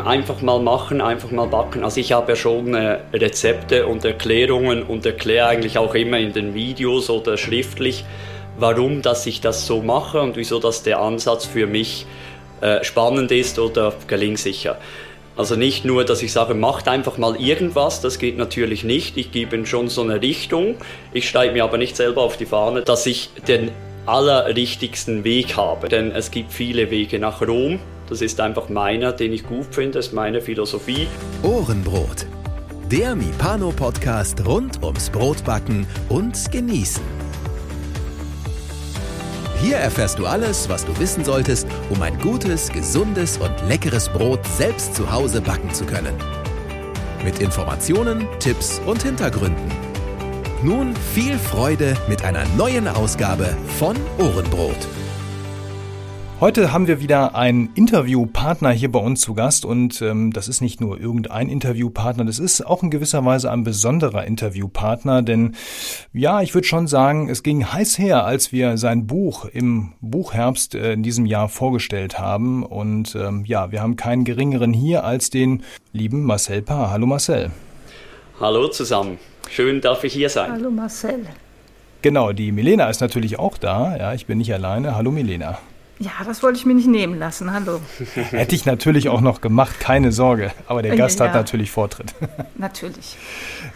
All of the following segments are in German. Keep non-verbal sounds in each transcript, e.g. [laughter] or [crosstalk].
Einfach mal machen, einfach mal backen. Also ich habe ja schon äh, Rezepte und Erklärungen und erkläre eigentlich auch immer in den Videos oder schriftlich, warum dass ich das so mache und wieso dass der Ansatz für mich äh, spannend ist oder gelingsicher. Also nicht nur, dass ich sage, macht einfach mal irgendwas, das geht natürlich nicht. Ich gebe ihnen schon so eine Richtung. Ich steige mir aber nicht selber auf die Fahne, dass ich den allerrichtigsten Weg habe. Denn es gibt viele Wege nach Rom das ist einfach meiner, den ich gut finde, das ist meine Philosophie. Ohrenbrot. Der Mipano-Podcast rund ums Brotbacken und Genießen. Hier erfährst du alles, was du wissen solltest, um ein gutes, gesundes und leckeres Brot selbst zu Hause backen zu können. Mit Informationen, Tipps und Hintergründen. Nun viel Freude mit einer neuen Ausgabe von Ohrenbrot. Heute haben wir wieder einen Interviewpartner hier bei uns zu Gast und ähm, das ist nicht nur irgendein Interviewpartner, das ist auch in gewisser Weise ein besonderer Interviewpartner, denn ja, ich würde schon sagen, es ging heiß her, als wir sein Buch im Buchherbst äh, in diesem Jahr vorgestellt haben und ähm, ja, wir haben keinen geringeren hier als den lieben Marcel Paar. Hallo Marcel. Hallo zusammen. Schön darf ich hier sein. Hallo Marcel. Genau, die Milena ist natürlich auch da. Ja, ich bin nicht alleine. Hallo Milena. Ja, das wollte ich mir nicht nehmen lassen. Hallo. [laughs] Hätte ich natürlich auch noch gemacht, keine Sorge. Aber der Gast ja, hat natürlich Vortritt. [laughs] Natürlich.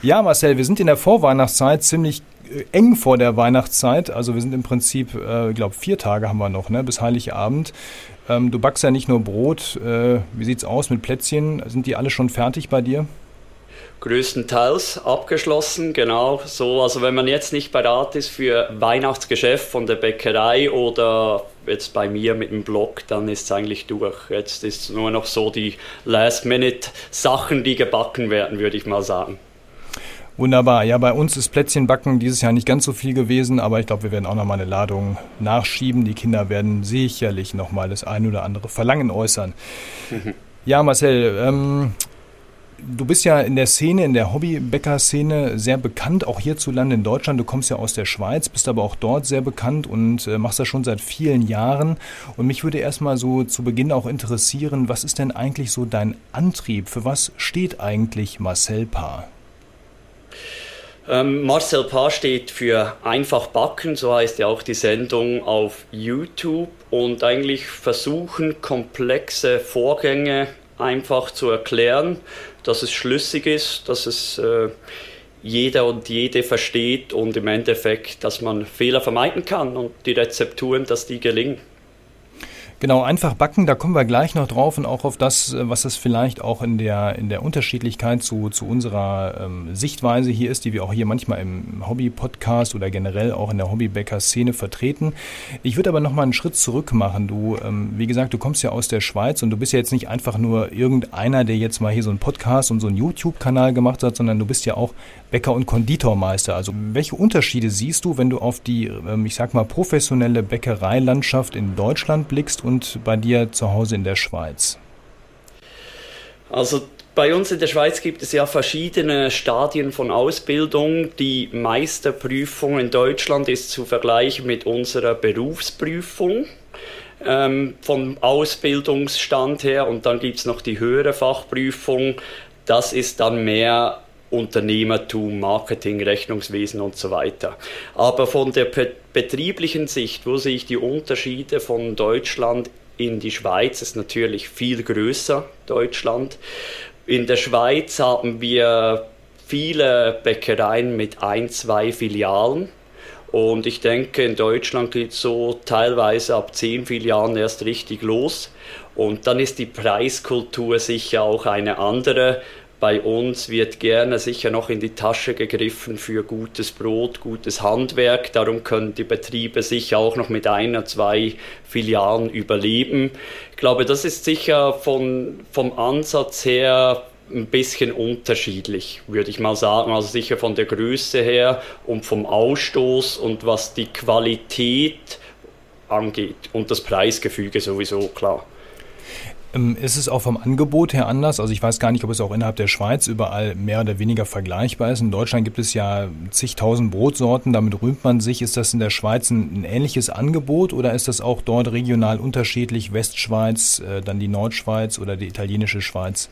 Ja, Marcel, wir sind in der Vorweihnachtszeit ziemlich äh, eng vor der Weihnachtszeit. Also wir sind im Prinzip, äh, ich glaube, vier Tage haben wir noch, ne, bis Heiligabend. Ähm, du backst ja nicht nur Brot. Äh, wie sieht's aus mit Plätzchen? Sind die alle schon fertig bei dir? Größtenteils abgeschlossen, genau so. Also wenn man jetzt nicht bereit ist für Weihnachtsgeschäft von der Bäckerei oder jetzt bei mir mit dem Blog, dann ist es eigentlich durch. Jetzt ist nur noch so die Last-Minute-Sachen, die gebacken werden, würde ich mal sagen. Wunderbar. Ja, bei uns ist Plätzchenbacken dieses Jahr nicht ganz so viel gewesen, aber ich glaube, wir werden auch noch mal eine Ladung nachschieben. Die Kinder werden sicherlich noch mal das ein oder andere Verlangen äußern. [laughs] ja, Marcel, ähm, Du bist ja in der Szene, in der Hobbybäcker-Szene sehr bekannt, auch hierzulande in Deutschland. Du kommst ja aus der Schweiz, bist aber auch dort sehr bekannt und äh, machst das schon seit vielen Jahren. Und mich würde erstmal so zu Beginn auch interessieren, was ist denn eigentlich so dein Antrieb? Für was steht eigentlich Marcel Paar? Ähm, Marcel Paar steht für einfach backen, so heißt ja auch die Sendung auf YouTube und eigentlich versuchen komplexe Vorgänge einfach zu erklären dass es schlüssig ist, dass es äh, jeder und jede versteht und im Endeffekt, dass man Fehler vermeiden kann und die Rezepturen, dass die gelingen. Genau, einfach backen, da kommen wir gleich noch drauf und auch auf das, äh, was es vielleicht auch in der, in der Unterschiedlichkeit zu, zu unserer ähm, Sichtweise hier ist, die wir auch hier manchmal im Hobby-Podcast oder generell auch in der Hobbybäcker-Szene vertreten. Ich würde aber noch mal einen Schritt zurück machen. Du, ähm, wie gesagt, du kommst ja aus der Schweiz und du bist ja jetzt nicht einfach nur irgendeiner, der jetzt mal hier so einen Podcast und so einen YouTube-Kanal gemacht hat, sondern du bist ja auch Bäcker und Konditormeister. Also welche Unterschiede siehst du, wenn du auf die, ähm, ich sag mal, professionelle Bäckereilandschaft in Deutschland blickst und bei dir zu Hause in der Schweiz? Also bei uns in der Schweiz gibt es ja verschiedene Stadien von Ausbildung. Die Meisterprüfung in Deutschland ist zu vergleichen mit unserer Berufsprüfung ähm, vom Ausbildungsstand her. Und dann gibt es noch die höhere Fachprüfung. Das ist dann mehr Unternehmertum, Marketing, Rechnungswesen und so weiter. Aber von der betrieblichen Sicht, wo sehe ich die Unterschiede von Deutschland in die Schweiz, ist natürlich viel größer, Deutschland. In der Schweiz haben wir viele Bäckereien mit ein, zwei Filialen. Und ich denke, in Deutschland geht es so teilweise ab zehn Filialen erst richtig los. Und dann ist die Preiskultur sicher auch eine andere bei uns wird gerne sicher noch in die Tasche gegriffen für gutes Brot, gutes Handwerk. Darum können die Betriebe sicher auch noch mit einer, zwei Filialen überleben. Ich glaube, das ist sicher von, vom Ansatz her ein bisschen unterschiedlich, würde ich mal sagen. Also sicher von der Größe her und vom Ausstoß und was die Qualität angeht und das Preisgefüge sowieso, klar. Ähm, ist es auch vom Angebot her anders? Also ich weiß gar nicht, ob es auch innerhalb der Schweiz überall mehr oder weniger vergleichbar ist. In Deutschland gibt es ja zigtausend Brotsorten, damit rühmt man sich. Ist das in der Schweiz ein, ein ähnliches Angebot oder ist das auch dort regional unterschiedlich? Westschweiz, äh, dann die Nordschweiz oder die italienische Schweiz?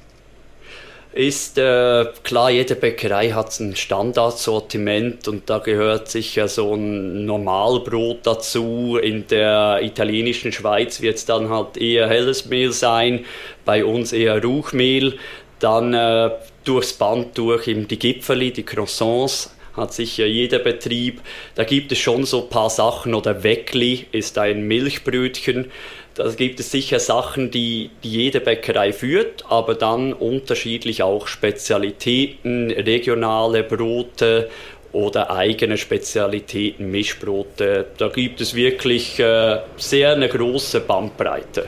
Ist äh, klar, jede Bäckerei hat ein Standardsortiment und da gehört sicher so ein Normalbrot dazu. In der italienischen Schweiz wird es dann halt eher helles Mehl sein, bei uns eher Ruchmehl. Dann äh, durchs Band durch eben die Gipfeli, die Croissants hat sicher jeder Betrieb. Da gibt es schon so ein paar Sachen oder Weckli ist ein Milchbrötchen. Da gibt es sicher Sachen, die, die jede Bäckerei führt, aber dann unterschiedlich auch Spezialitäten, regionale Brote oder eigene Spezialitäten, Mischbrote. Da gibt es wirklich äh, sehr eine große Bandbreite.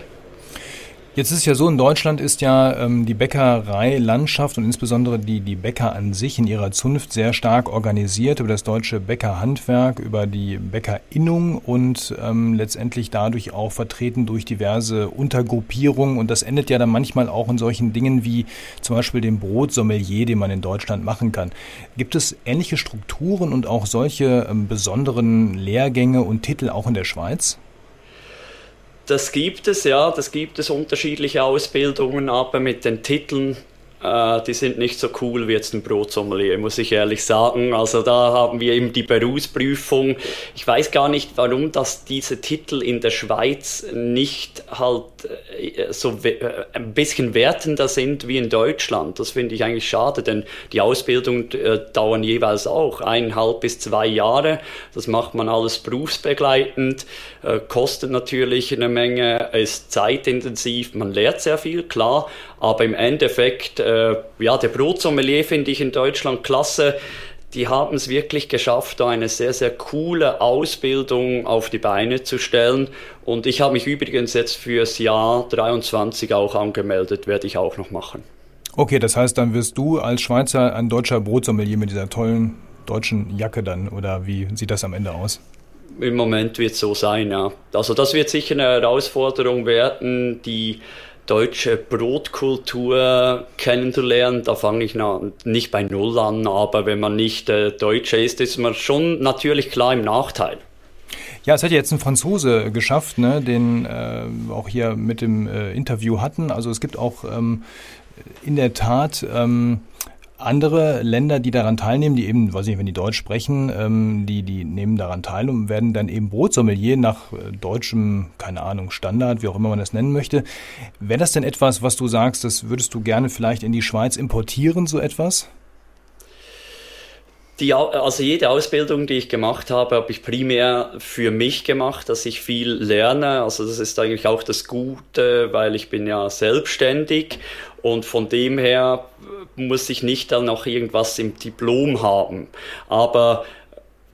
Jetzt ist ja so, in Deutschland ist ja ähm, die Bäckereilandschaft und insbesondere die, die Bäcker an sich in ihrer Zunft sehr stark organisiert über das deutsche Bäckerhandwerk, über die Bäckerinnung und ähm, letztendlich dadurch auch vertreten durch diverse Untergruppierungen. Und das endet ja dann manchmal auch in solchen Dingen wie zum Beispiel dem Brotsommelier, den man in Deutschland machen kann. Gibt es ähnliche Strukturen und auch solche ähm, besonderen Lehrgänge und Titel auch in der Schweiz? Das gibt es, ja, das gibt es unterschiedliche Ausbildungen, aber mit den Titeln äh, die sind nicht so cool wie jetzt ein Brotsommelier, muss ich ehrlich sagen. Also da haben wir eben die Berufsprüfung. Ich weiß gar nicht, warum dass diese Titel in der Schweiz nicht halt äh, so äh, ein bisschen wertender sind wie in Deutschland. Das finde ich eigentlich schade, denn die Ausbildungen dauern jeweils auch eineinhalb bis zwei Jahre. Das macht man alles berufsbegleitend, kostet natürlich eine Menge, ist zeitintensiv, man lernt sehr viel, klar, aber im Endeffekt, äh, ja, der Brotsommelier finde ich in Deutschland klasse. Die haben es wirklich geschafft, da eine sehr, sehr coole Ausbildung auf die Beine zu stellen. Und ich habe mich übrigens jetzt fürs Jahr 23 auch angemeldet, werde ich auch noch machen. Okay, das heißt, dann wirst du als Schweizer ein deutscher Brotsommelier mit dieser tollen deutschen Jacke dann, oder wie sieht das am Ende aus? Im Moment wird es so sein, ja. Also das wird sicher eine Herausforderung werden, die deutsche Brotkultur kennenzulernen. Da fange ich na, nicht bei Null an, aber wenn man nicht äh, Deutscher ist, ist man schon natürlich klar im Nachteil. Ja, es hat ja jetzt ein Franzose geschafft, ne, den äh, auch hier mit dem äh, Interview hatten. Also es gibt auch ähm, in der Tat ähm, andere Länder, die daran teilnehmen, die eben, weiß ich, wenn die Deutsch sprechen, ähm, die, die nehmen daran teil und werden dann eben Brotsommelier nach äh, deutschem, keine Ahnung, Standard, wie auch immer man das nennen möchte. Wäre das denn etwas, was du sagst, das würdest du gerne vielleicht in die Schweiz importieren, so etwas? Die, also jede Ausbildung, die ich gemacht habe, habe ich primär für mich gemacht, dass ich viel lerne. Also das ist eigentlich auch das Gute, weil ich bin ja selbstständig und von dem her muss ich nicht dann noch irgendwas im Diplom haben. Aber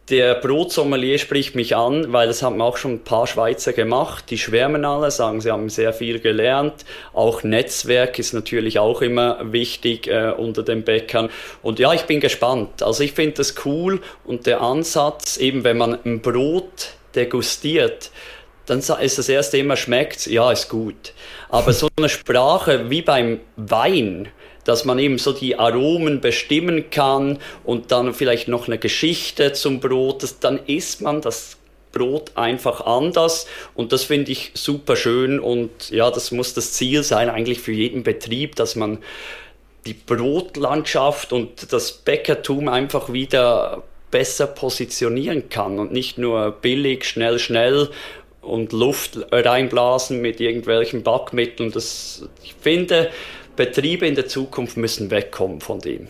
der Brotsommelier spricht mich an, weil das haben auch schon ein paar Schweizer gemacht. Die schwärmen alle, sagen, sie haben sehr viel gelernt. Auch Netzwerk ist natürlich auch immer wichtig äh, unter den Bäckern. Und ja, ich bin gespannt. Also ich finde das cool und der Ansatz, eben wenn man ein Brot degustiert, dann ist das erste immer schmeckt, ja, ist gut. Aber so eine Sprache wie beim Wein, dass man eben so die Aromen bestimmen kann und dann vielleicht noch eine Geschichte zum Brot, das, dann isst man das Brot einfach anders und das finde ich super schön und ja, das muss das Ziel sein eigentlich für jeden Betrieb, dass man die Brotlandschaft und das Bäckertum einfach wieder besser positionieren kann und nicht nur billig, schnell, schnell und Luft reinblasen mit irgendwelchen Backmitteln. Das, ich finde, Betriebe in der Zukunft müssen wegkommen von dem.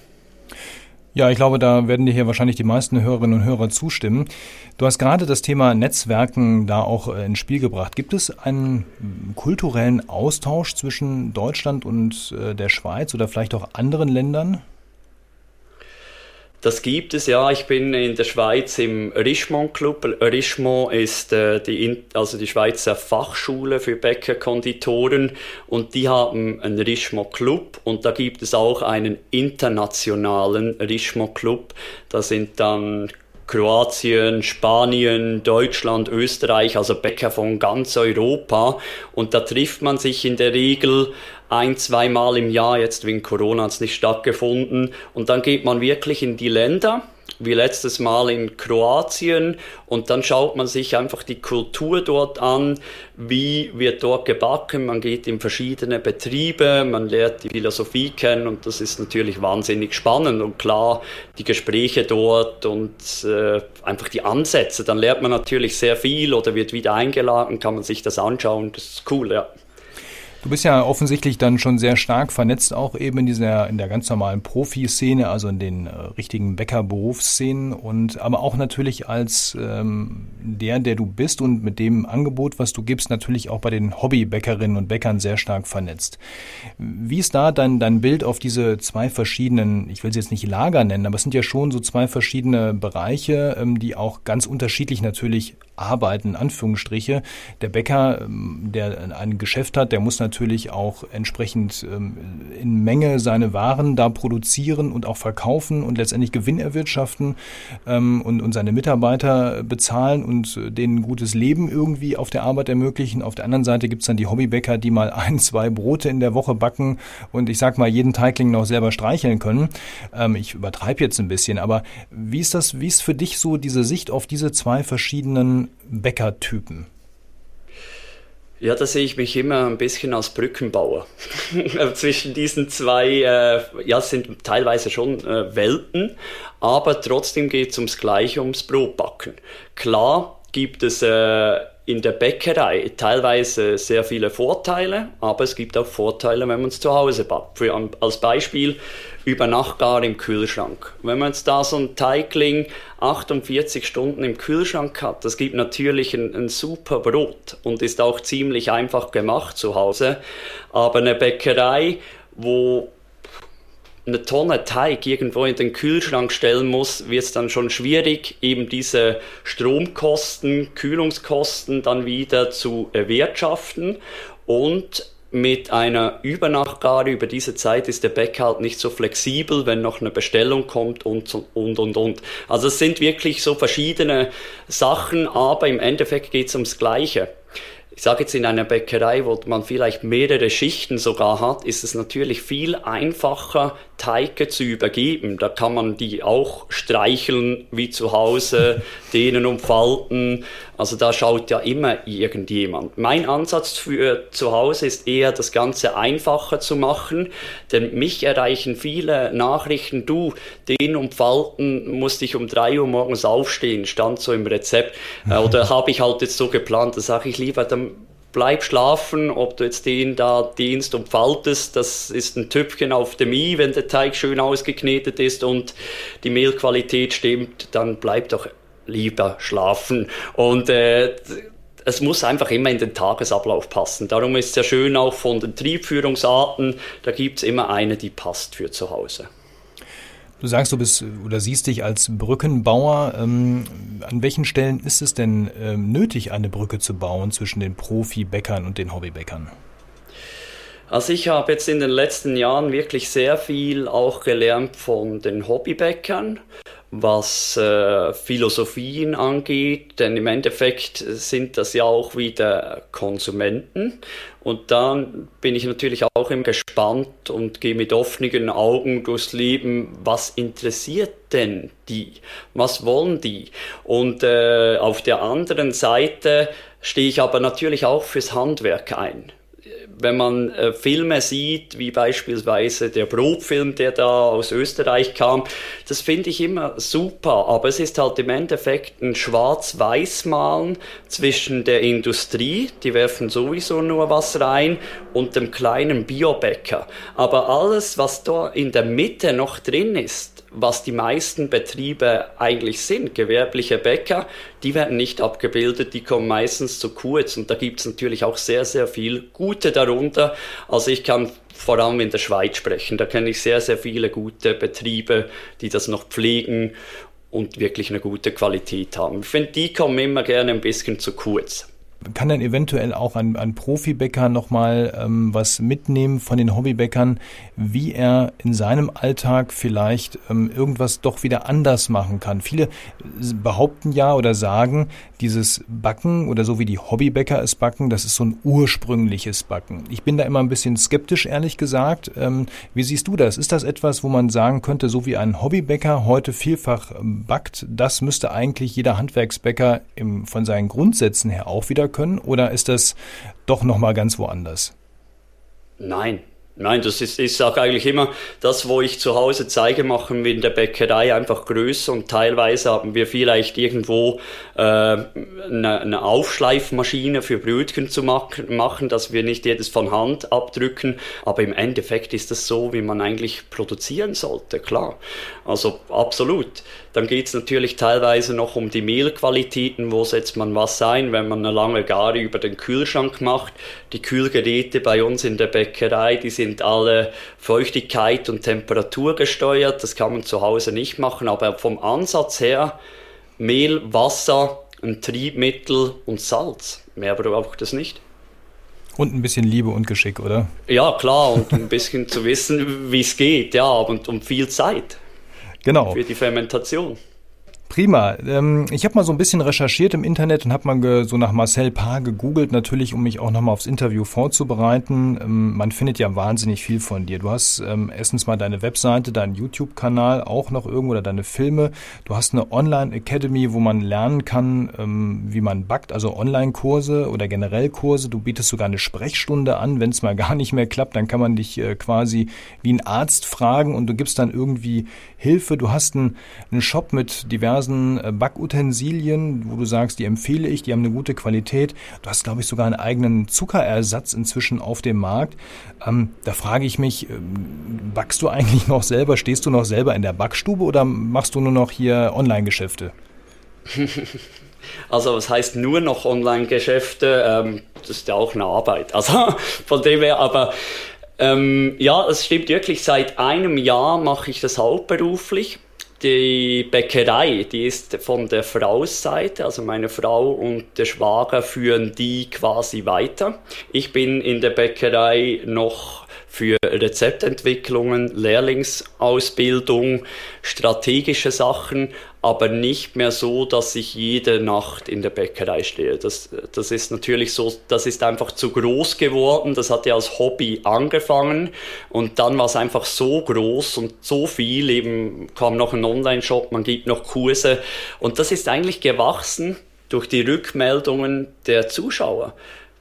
Ja, ich glaube, da werden dir hier wahrscheinlich die meisten Hörerinnen und Hörer zustimmen. Du hast gerade das Thema Netzwerken da auch äh, ins Spiel gebracht. Gibt es einen kulturellen Austausch zwischen Deutschland und äh, der Schweiz oder vielleicht auch anderen Ländern? Das gibt es ja. Ich bin in der Schweiz im Richemont Club. Richemont ist äh, die, also die Schweizer Fachschule für Bäckerkonditoren und die haben einen Richemont Club und da gibt es auch einen internationalen Richemont Club. Da sind dann Kroatien, Spanien, Deutschland, Österreich, also Bäcker von ganz Europa. Und da trifft man sich in der Regel ein, zweimal im Jahr, jetzt wegen Corona hat es nicht stattgefunden. Und dann geht man wirklich in die Länder wie letztes Mal in Kroatien und dann schaut man sich einfach die Kultur dort an, wie wird dort gebacken, man geht in verschiedene Betriebe, man lernt die Philosophie kennen und das ist natürlich wahnsinnig spannend und klar die Gespräche dort und äh, einfach die Ansätze, dann lernt man natürlich sehr viel oder wird wieder eingeladen, kann man sich das anschauen, das ist cool, ja. Du bist ja offensichtlich dann schon sehr stark vernetzt, auch eben in dieser, in der ganz normalen Profiszene, also in den äh, richtigen Bäckerberufsszenen und aber auch natürlich als ähm, der, der du bist und mit dem Angebot, was du gibst, natürlich auch bei den Hobbybäckerinnen und Bäckern sehr stark vernetzt. Wie ist da dein, dein Bild auf diese zwei verschiedenen, ich will sie jetzt nicht Lager nennen, aber es sind ja schon so zwei verschiedene Bereiche, ähm, die auch ganz unterschiedlich natürlich arbeiten, Anführungsstriche. Der Bäcker, ähm, der ein Geschäft hat, der muss natürlich auch entsprechend ähm, in Menge seine Waren da produzieren und auch verkaufen und letztendlich Gewinn erwirtschaften ähm, und, seine Mitarbeiter bezahlen und denen ein gutes Leben irgendwie auf der Arbeit ermöglichen. Auf der anderen Seite gibt's dann die Hobbybäcker, die mal [laughs] ein, zwei Brote in der Woche backen und ich sag mal jeden Teigling noch selber streicheln können. ich übertreibe jetzt ein bisschen, aber wie ist das, wie ist für dich so diese Sicht auf diese zwei verschiedenen Bäckertypen? Ja, da sehe ich mich immer ein bisschen als Brückenbauer. [laughs] Zwischen diesen zwei, äh, ja, sind teilweise schon äh, Welten, aber trotzdem geht es ums Gleiche, ums Brotbacken. Klar gibt es äh, in der Bäckerei teilweise sehr viele Vorteile, aber es gibt auch Vorteile, wenn man es zu Hause backt. Für, als Beispiel über Nacht gar im Kühlschrank. Wenn man jetzt da so ein Teigling 48 Stunden im Kühlschrank hat, das gibt natürlich ein, ein super Brot und ist auch ziemlich einfach gemacht zu Hause. Aber eine Bäckerei, wo eine Tonne Teig irgendwo in den Kühlschrank stellen muss, wird es dann schon schwierig, eben diese Stromkosten, Kühlungskosten dann wieder zu erwirtschaften. Und mit einer Übernachtgare über diese Zeit ist der Bäcker halt nicht so flexibel, wenn noch eine Bestellung kommt und, und, und, und. Also es sind wirklich so verschiedene Sachen, aber im Endeffekt geht es ums Gleiche ich sage jetzt in einer Bäckerei, wo man vielleicht mehrere Schichten sogar hat, ist es natürlich viel einfacher, Teige zu übergeben. Da kann man die auch streicheln wie zu Hause, [laughs] denen umfalten. Also da schaut ja immer irgendjemand. Mein Ansatz für zu Hause ist eher, das Ganze einfacher zu machen, denn mich erreichen viele Nachrichten, du, den umfalten musste ich um drei Uhr morgens aufstehen, stand so im Rezept. Äh, oder [laughs] habe ich halt jetzt so geplant, da sage ich lieber, dann bleib schlafen, ob du jetzt den da dienst und faltest, das ist ein Tüpfchen auf dem i, wenn der Teig schön ausgeknetet ist und die Mehlqualität stimmt, dann bleib doch lieber schlafen. Und äh, es muss einfach immer in den Tagesablauf passen. Darum ist es ja schön auch von den Triebführungsarten, da gibt es immer eine, die passt für zu Hause. Du sagst, du bist oder siehst dich als Brückenbauer. Ähm, an welchen Stellen ist es denn ähm, nötig, eine Brücke zu bauen zwischen den Profibäckern und den Hobbybäckern? Also ich habe jetzt in den letzten Jahren wirklich sehr viel auch gelernt von den Hobbybäckern was äh, Philosophien angeht, denn im Endeffekt sind das ja auch wieder Konsumenten. Und dann bin ich natürlich auch immer gespannt und gehe mit offenen Augen durchs Leben, was interessiert denn die? Was wollen die? Und äh, auf der anderen Seite stehe ich aber natürlich auch fürs Handwerk ein wenn man äh, Filme sieht, wie beispielsweise der Brotfilm, der da aus Österreich kam, das finde ich immer super, aber es ist halt im Endeffekt ein Schwarz-Weiß-Malen zwischen der Industrie, die werfen sowieso nur was rein, und dem kleinen Biobäcker. Aber alles, was da in der Mitte noch drin ist, was die meisten Betriebe eigentlich sind, gewerbliche Bäcker, die werden nicht abgebildet, die kommen meistens zu kurz und da gibt es natürlich auch sehr, sehr viel Gute darunter. Also ich kann vor allem in der Schweiz sprechen, da kenne ich sehr, sehr viele gute Betriebe, die das noch pflegen und wirklich eine gute Qualität haben. Ich finde, die kommen immer gerne ein bisschen zu kurz. Kann dann eventuell auch ein, ein Profibäcker nochmal ähm, was mitnehmen von den Hobbybäckern, wie er in seinem Alltag vielleicht ähm, irgendwas doch wieder anders machen kann. Viele behaupten ja oder sagen, dieses Backen oder so wie die Hobbybäcker es backen, das ist so ein ursprüngliches Backen. Ich bin da immer ein bisschen skeptisch, ehrlich gesagt. Ähm, wie siehst du das? Ist das etwas, wo man sagen könnte, so wie ein Hobbybäcker heute vielfach backt, das müsste eigentlich jeder Handwerksbäcker im, von seinen Grundsätzen her auch wieder können? Oder ist das doch nochmal ganz woanders? Nein, Nein, das ist, ich sage eigentlich immer, das, wo ich zu Hause zeige, machen wir in der Bäckerei einfach größer und teilweise haben wir vielleicht irgendwo äh, eine, eine Aufschleifmaschine für Brötchen zu machen, dass wir nicht jedes von Hand abdrücken, aber im Endeffekt ist das so, wie man eigentlich produzieren sollte, klar. Also absolut. Dann geht es natürlich teilweise noch um die Mehlqualitäten, wo setzt man was ein, wenn man eine lange Gare über den Kühlschrank macht. Die Kühlgeräte bei uns in der Bäckerei, die sind alle Feuchtigkeit und Temperatur gesteuert. Das kann man zu Hause nicht machen, aber vom Ansatz her Mehl, Wasser, ein Triebmittel und Salz. Mehr braucht es nicht. Und ein bisschen Liebe und Geschick, oder? Ja, klar, und ein bisschen zu wissen, wie es geht, ja, und, und viel Zeit. Genau. Für die Fermentation. Prima. Ähm, ich habe mal so ein bisschen recherchiert im Internet und habe mal so nach Marcel Paar gegoogelt, natürlich, um mich auch nochmal aufs Interview vorzubereiten. Ähm, man findet ja wahnsinnig viel von dir. Du hast ähm, erstens mal deine Webseite, deinen YouTube-Kanal auch noch irgendwo oder deine Filme. Du hast eine Online-Academy, wo man lernen kann, ähm, wie man backt, also Online-Kurse oder generell Kurse. Du bietest sogar eine Sprechstunde an. Wenn es mal gar nicht mehr klappt, dann kann man dich äh, quasi wie ein Arzt fragen und du gibst dann irgendwie Hilfe. Du hast einen, einen Shop mit diversen diversen äh, Backutensilien, wo du sagst, die empfehle ich, die haben eine gute Qualität. Du hast, glaube ich, sogar einen eigenen Zuckerersatz inzwischen auf dem Markt. Ähm, da frage ich mich, ähm, backst du eigentlich [laughs] noch selber? Stehst du noch selber in der Backstube oder machst du nur noch hier Online-Geschäfte? Also was heißt nur noch Online-Geschäfte? Ähm, das ist ja auch eine Arbeit. Also [laughs] von dem her, aber ähm, ja, es stimmt wirklich, seit einem Jahr mache ich das hauptberuflich die Bäckerei, die ist von der Frauseite, also meine Frau und der Schwager führen die quasi weiter. Ich bin in der Bäckerei noch für Rezeptentwicklungen, Lehrlingsausbildung, strategische Sachen, aber nicht mehr so, dass ich jede Nacht in der Bäckerei stehe. Das, das ist natürlich so, das ist einfach zu groß geworden. Das hat ja als Hobby angefangen und dann war es einfach so groß und so viel. Eben kam noch ein Online-Shop, man gibt noch Kurse und das ist eigentlich gewachsen durch die Rückmeldungen der Zuschauer.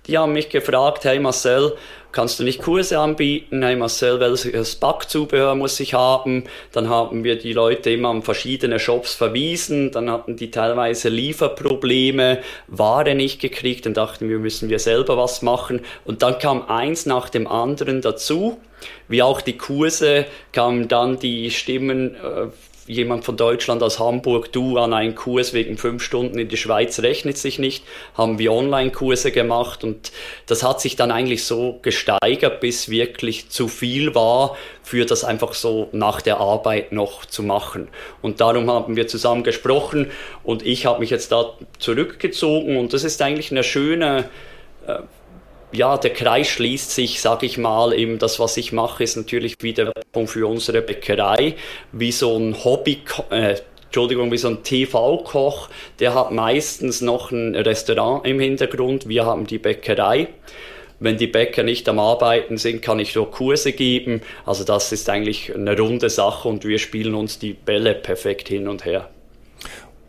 Die haben mich gefragt, hey Marcel, kannst du nicht Kurse anbieten? Hey Marcel, welches Backzubehör muss ich haben? Dann haben wir die Leute immer an verschiedene Shops verwiesen, dann hatten die teilweise Lieferprobleme, Ware nicht gekriegt, dann dachten wir, müssen wir selber was machen. Und dann kam eins nach dem anderen dazu. Wie auch die Kurse kamen dann die Stimmen äh, jemand von Deutschland aus Hamburg, du an einen Kurs wegen fünf Stunden in die Schweiz rechnet sich nicht, haben wir Online-Kurse gemacht und das hat sich dann eigentlich so gesteigert, bis wirklich zu viel war, für das einfach so nach der Arbeit noch zu machen. Und darum haben wir zusammen gesprochen und ich habe mich jetzt da zurückgezogen und das ist eigentlich eine schöne äh, ja, der Kreis schließt sich, sage ich mal, eben das, was ich mache, ist natürlich wieder für unsere Bäckerei, wie so ein Hobby, äh, Entschuldigung, wie so ein TV-Koch, der hat meistens noch ein Restaurant im Hintergrund, wir haben die Bäckerei. Wenn die Bäcker nicht am Arbeiten sind, kann ich nur Kurse geben. Also das ist eigentlich eine runde Sache und wir spielen uns die Bälle perfekt hin und her.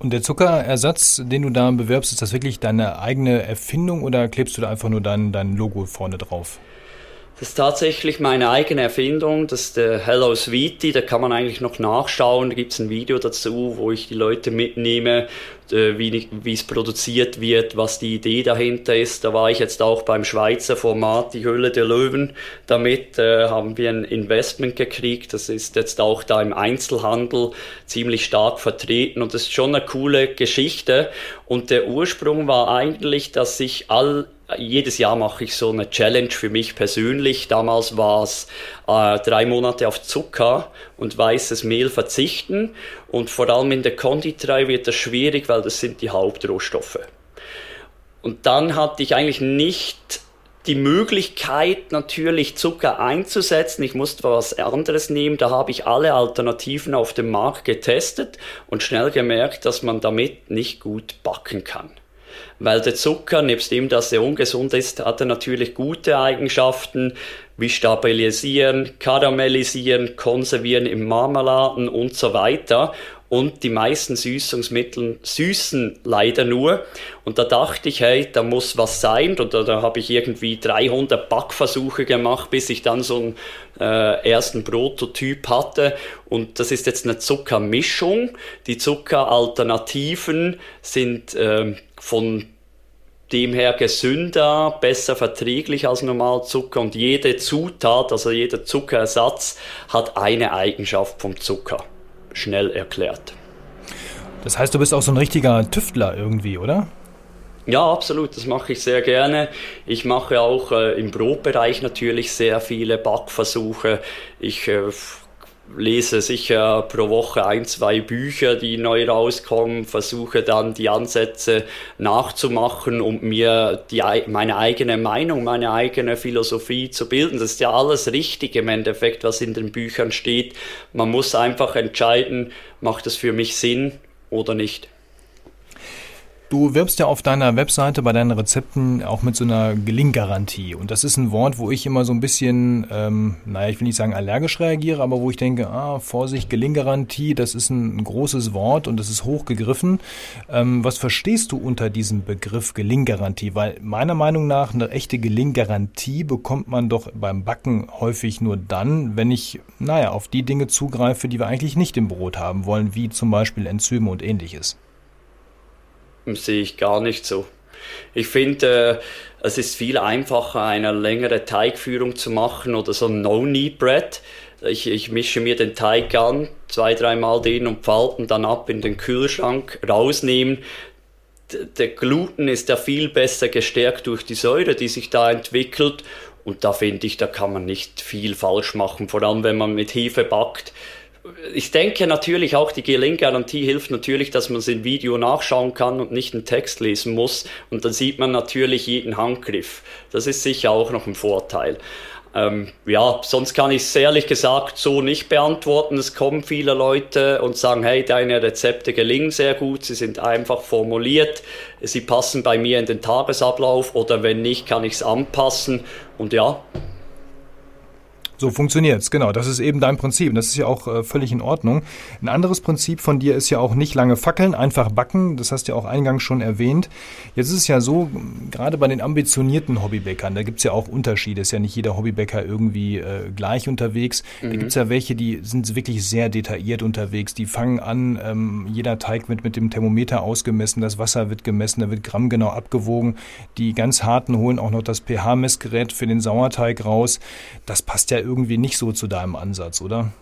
Und der Zuckerersatz, den du da bewirbst, ist das wirklich deine eigene Erfindung oder klebst du da einfach nur dein, dein Logo vorne drauf? Das ist tatsächlich meine eigene Erfindung. Das ist der Hello Sweetie. Da kann man eigentlich noch nachschauen. Da gibt es ein Video dazu, wo ich die Leute mitnehme, wie, wie es produziert wird, was die Idee dahinter ist. Da war ich jetzt auch beim Schweizer Format Die Höhle der Löwen. Damit äh, haben wir ein Investment gekriegt. Das ist jetzt auch da im Einzelhandel ziemlich stark vertreten und das ist schon eine coole Geschichte. Und der Ursprung war eigentlich, dass ich all jedes Jahr mache ich so eine Challenge für mich persönlich. Damals war es äh, drei Monate auf Zucker und weißes Mehl verzichten. Und vor allem in der Konditorei wird das schwierig, weil das sind die Hauptrohstoffe. Und dann hatte ich eigentlich nicht die Möglichkeit natürlich Zucker einzusetzen. Ich musste was anderes nehmen. Da habe ich alle Alternativen auf dem Markt getestet und schnell gemerkt, dass man damit nicht gut backen kann. Weil der Zucker, nebst dem, dass er ungesund ist, hat er natürlich gute Eigenschaften wie stabilisieren, karamellisieren, konservieren im Marmeladen und so weiter und die meisten Süßungsmittel süßen leider nur. Und da dachte ich, hey, da muss was sein. Und da, da habe ich irgendwie 300 Backversuche gemacht, bis ich dann so einen äh, ersten Prototyp hatte. Und das ist jetzt eine Zuckermischung. Die Zuckeralternativen sind äh, von dem her gesünder, besser verträglich als Normalzucker und jede Zutat, also jeder Zuckerersatz hat eine Eigenschaft vom Zucker schnell erklärt. Das heißt, du bist auch so ein richtiger Tüftler irgendwie, oder? Ja, absolut, das mache ich sehr gerne. Ich mache auch äh, im Brotbereich natürlich sehr viele Backversuche. Ich äh, lese sicher pro Woche ein, zwei Bücher, die neu rauskommen, versuche dann die Ansätze nachzumachen und mir die, meine eigene Meinung, meine eigene Philosophie zu bilden. Das ist ja alles richtig im Endeffekt, was in den Büchern steht. Man muss einfach entscheiden, macht es für mich Sinn oder nicht. Du wirbst ja auf deiner Webseite bei deinen Rezepten auch mit so einer Gelinggarantie. Und das ist ein Wort, wo ich immer so ein bisschen, ähm, naja, ich will nicht sagen allergisch reagiere, aber wo ich denke, ah, Vorsicht, Gelinggarantie, das ist ein großes Wort und das ist hochgegriffen. Ähm, was verstehst du unter diesem Begriff Gelinggarantie? Weil meiner Meinung nach eine echte Gelinggarantie bekommt man doch beim Backen häufig nur dann, wenn ich, naja, auf die Dinge zugreife, die wir eigentlich nicht im Brot haben wollen, wie zum Beispiel Enzyme und ähnliches sehe ich gar nicht so. Ich finde, äh, es ist viel einfacher, eine längere Teigführung zu machen oder so ein No-Knead-Bread. Ich, ich mische mir den Teig an, zwei, dreimal den und falten dann ab in den Kühlschrank, rausnehmen. Der Gluten ist ja viel besser gestärkt durch die Säure, die sich da entwickelt. Und da finde ich, da kann man nicht viel falsch machen, vor allem wenn man mit Hefe backt ich denke natürlich auch, die Gelinggarantie hilft natürlich, dass man es im Video nachschauen kann und nicht einen Text lesen muss. Und dann sieht man natürlich jeden Handgriff. Das ist sicher auch noch ein Vorteil. Ähm, ja, sonst kann ich es ehrlich gesagt so nicht beantworten. Es kommen viele Leute und sagen, hey, deine Rezepte gelingen sehr gut, sie sind einfach formuliert, sie passen bei mir in den Tagesablauf oder wenn nicht, kann ich es anpassen. Und ja, so funktioniert's, genau. Das ist eben dein Prinzip. Das ist ja auch äh, völlig in Ordnung. Ein anderes Prinzip von dir ist ja auch nicht lange fackeln, einfach backen. Das hast du ja auch eingangs schon erwähnt. Jetzt ist es ja so, gerade bei den ambitionierten Hobbybäckern, da gibt's ja auch Unterschiede. Ist ja nicht jeder Hobbybäcker irgendwie äh, gleich unterwegs. Mhm. Da gibt's ja welche, die sind wirklich sehr detailliert unterwegs. Die fangen an, ähm, jeder Teig wird mit dem Thermometer ausgemessen, das Wasser wird gemessen, da wird grammgenau abgewogen. Die ganz harten holen auch noch das pH-Messgerät für den Sauerteig raus. Das passt ja irgendwie irgendwie nicht so zu deinem Ansatz, oder?